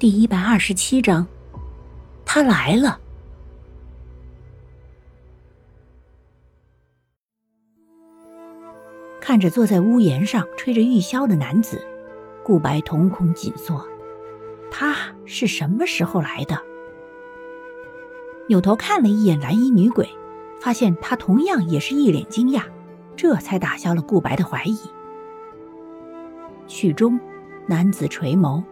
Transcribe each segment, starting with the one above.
第一百二十七章，他来了。看着坐在屋檐上吹着玉箫的男子，顾白瞳孔紧缩。他是什么时候来的？扭头看了一眼蓝衣女鬼，发现她同样也是一脸惊讶，这才打消了顾白的怀疑。曲中，男子垂眸。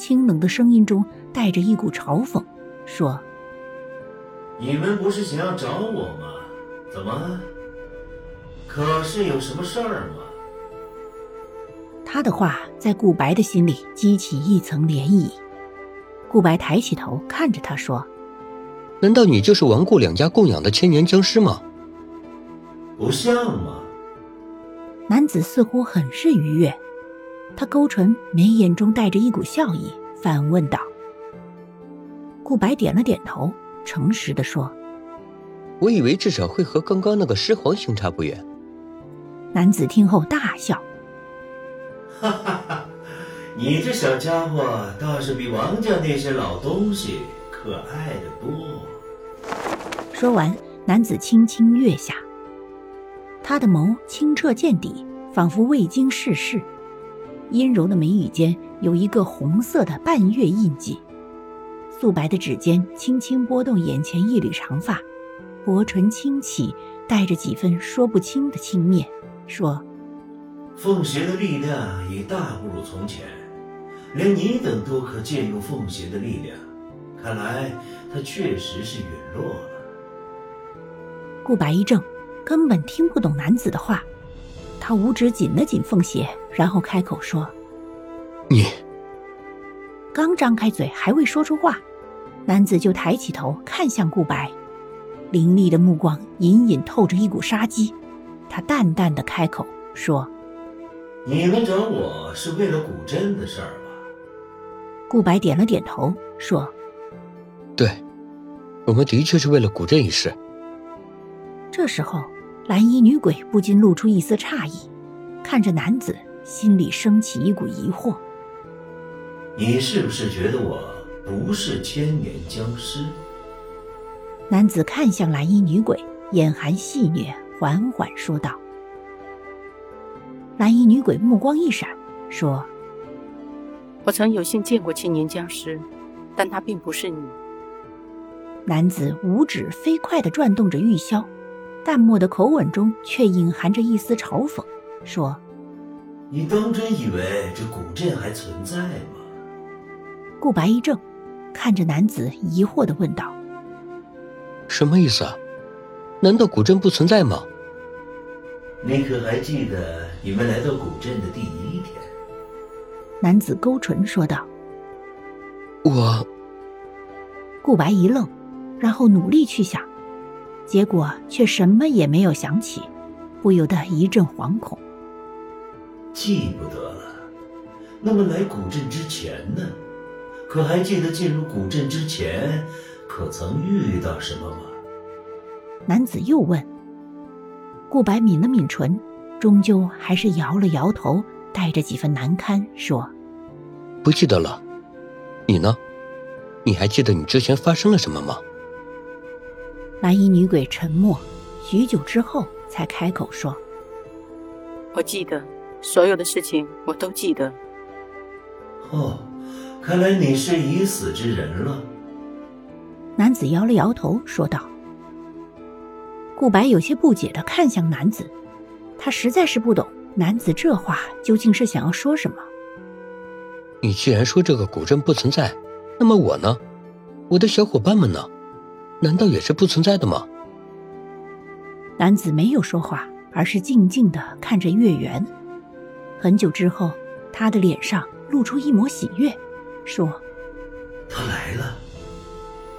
清冷的声音中带着一股嘲讽，说：“你们不是想要找我吗？怎么？可是有什么事儿吗？”他的话在顾白的心里激起一层涟漪。顾白抬起头看着他说：“难道你就是王顾两家供养的千年僵尸吗？”不像吗？男子似乎很是愉悦。他勾唇，眉眼中带着一股笑意，反问道：“顾白点了点头，诚实的说：‘我以为至少会和刚刚那个狮皇相差不远。’”男子听后大笑：“哈哈哈，你这小家伙倒是比王家那些老东西可爱的多。”说完，男子轻轻跃下，他的眸清澈见底，仿佛未经世事。阴柔的眉宇间有一个红色的半月印记，素白的指尖轻轻拨动眼前一缕长发，薄唇轻启，带着几分说不清的轻蔑，说：“凤邪的力量已大不如从前，连你等都可借用凤邪的力量，看来他确实是陨落了。”顾白一怔，根本听不懂男子的话。他五指紧了紧凤鞋，然后开口说：“你。”刚张开嘴，还未说出话，男子就抬起头看向顾白，凌厉的目光隐隐透着一股杀机。他淡淡的开口说：“你们找我是为了古镇的事儿吧？”顾白点了点头，说：“对，我们的确是为了古镇一事。”这时候。蓝衣女鬼不禁露出一丝诧异，看着男子，心里升起一股疑惑：“你是不是觉得我不是千年僵尸？”男子看向蓝衣女鬼，眼含戏谑，缓缓说道：“蓝衣女鬼目光一闪，说：‘我曾有幸见过千年僵尸，但他并不是你。’”男子五指飞快地转动着玉箫。淡漠的口吻中却隐含着一丝嘲讽，说：“你当真以为这古镇还存在吗？”顾白一怔，看着男子，疑惑的问道：“什么意思啊？难道古镇不存在吗？”你可还记得你们来到古镇的第一天？男子勾唇说道：“我。”顾白一愣，然后努力去想。结果却什么也没有想起，不由得一阵惶恐。记不得了。那么来古镇之前呢？可还记得进入古镇之前，可曾遇到什么吗？男子又问。顾白抿了抿唇，终究还是摇了摇头，带着几分难堪说：“不记得了。你呢？你还记得你之前发生了什么吗？”蓝衣女鬼沉默，许久之后才开口说：“我记得所有的事情，我都记得。”哦，看来你是已死之人了。男子摇了摇头，说道。顾白有些不解的看向男子，他实在是不懂男子这话究竟是想要说什么。你既然说这个古镇不存在，那么我呢？我的小伙伴们呢？难道也是不存在的吗？男子没有说话，而是静静的看着月圆。很久之后，他的脸上露出一抹喜悦，说：“他来了，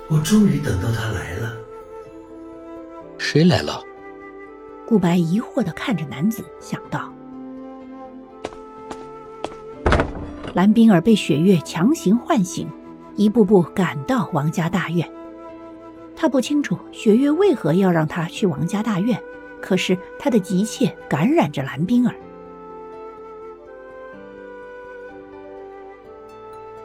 我终于等到他来了。”谁来了？顾白疑惑的看着男子，想到：蓝冰儿被雪月强行唤醒，一步步赶到王家大院。他不清楚雪月为何要让他去王家大院，可是他的急切感染着蓝冰儿。